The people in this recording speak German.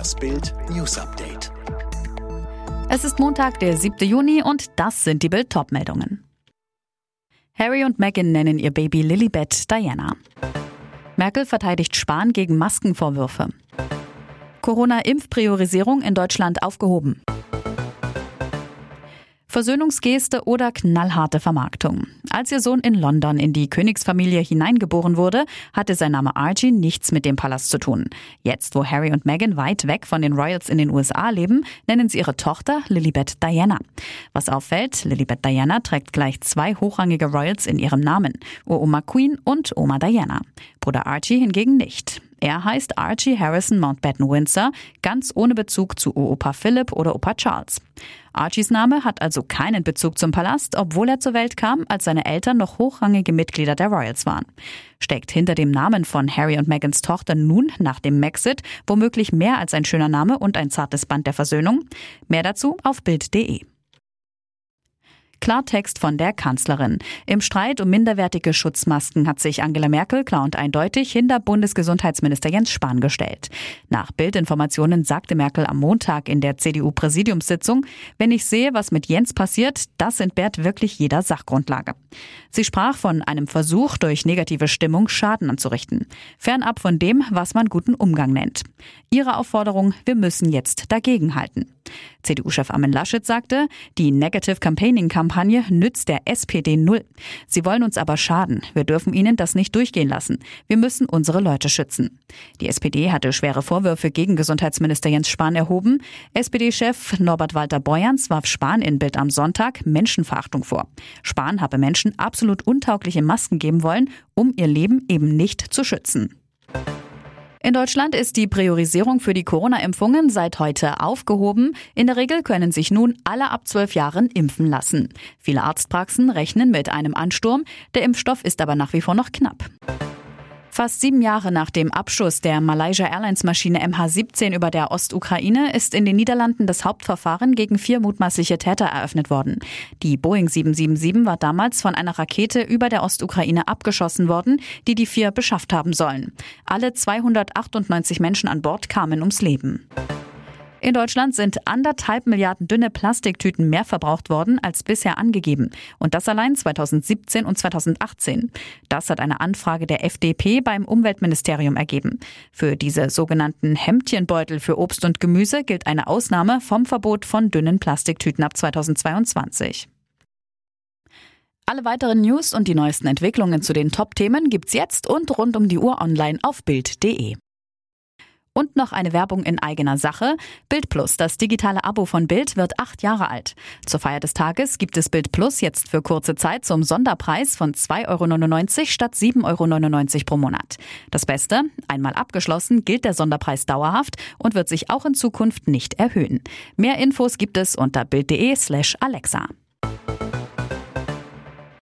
Das Bild News Update. Es ist Montag, der 7. Juni und das sind die Bild meldungen Harry und Meghan nennen ihr Baby Lilibet Diana. Merkel verteidigt Spahn gegen Maskenvorwürfe. Corona-Impfpriorisierung in Deutschland aufgehoben. Versöhnungsgeste oder knallharte Vermarktung. Als ihr Sohn in London in die Königsfamilie hineingeboren wurde, hatte sein Name Archie nichts mit dem Palast zu tun. Jetzt, wo Harry und Meghan weit weg von den Royals in den USA leben, nennen sie ihre Tochter Lilibet Diana. Was auffällt, Lilibet Diana trägt gleich zwei hochrangige Royals in ihrem Namen, Oma Queen und Oma Diana. Bruder Archie hingegen nicht. Er heißt Archie Harrison Mountbatten Windsor, ganz ohne Bezug zu Opa Philip oder Opa Charles. Archies Name hat also keinen Bezug zum Palast, obwohl er zur Welt kam, als seine Eltern noch hochrangige Mitglieder der Royals waren. Steckt hinter dem Namen von Harry und Megans Tochter nun nach dem Maxit womöglich mehr als ein schöner Name und ein zartes Band der Versöhnung? Mehr dazu auf Bild.de. Klartext von der Kanzlerin. Im Streit um minderwertige Schutzmasken hat sich Angela Merkel klar und eindeutig hinter Bundesgesundheitsminister Jens Spahn gestellt. Nach Bildinformationen sagte Merkel am Montag in der CDU-Präsidiumssitzung, wenn ich sehe, was mit Jens passiert, das entbehrt wirklich jeder Sachgrundlage. Sie sprach von einem Versuch, durch negative Stimmung Schaden anzurichten. Fernab von dem, was man guten Umgang nennt. Ihre Aufforderung, wir müssen jetzt dagegenhalten. CDU-Chef Armin Laschet sagte, die Negative Campaigning-Kampagne nützt der SPD null. Sie wollen uns aber schaden. Wir dürfen ihnen das nicht durchgehen lassen. Wir müssen unsere Leute schützen. Die SPD hatte schwere Vorwürfe gegen Gesundheitsminister Jens Spahn erhoben. SPD-Chef Norbert Walter Borjans warf Spahn in Bild am Sonntag Menschenverachtung vor. Spahn habe Menschen absolut untaugliche Masken geben wollen, um ihr Leben eben nicht zu schützen. In Deutschland ist die Priorisierung für die Corona-Impfungen seit heute aufgehoben. In der Regel können sich nun alle ab zwölf Jahren impfen lassen. Viele Arztpraxen rechnen mit einem Ansturm. Der Impfstoff ist aber nach wie vor noch knapp. Fast sieben Jahre nach dem Abschuss der Malaysia Airlines Maschine MH17 über der Ostukraine ist in den Niederlanden das Hauptverfahren gegen vier mutmaßliche Täter eröffnet worden. Die Boeing 777 war damals von einer Rakete über der Ostukraine abgeschossen worden, die die vier beschafft haben sollen. Alle 298 Menschen an Bord kamen ums Leben. In Deutschland sind anderthalb Milliarden dünne Plastiktüten mehr verbraucht worden als bisher angegeben. Und das allein 2017 und 2018. Das hat eine Anfrage der FDP beim Umweltministerium ergeben. Für diese sogenannten Hemdchenbeutel für Obst und Gemüse gilt eine Ausnahme vom Verbot von dünnen Plastiktüten ab 2022. Alle weiteren News und die neuesten Entwicklungen zu den Top-Themen gibt's jetzt und rund um die Uhr online auf Bild.de. Und noch eine Werbung in eigener Sache. Bild Plus, das digitale Abo von Bild, wird acht Jahre alt. Zur Feier des Tages gibt es Bild Plus jetzt für kurze Zeit zum Sonderpreis von 2,99 Euro statt 7,99 Euro pro Monat. Das Beste, einmal abgeschlossen, gilt der Sonderpreis dauerhaft und wird sich auch in Zukunft nicht erhöhen. Mehr Infos gibt es unter Bild.de slash Alexa.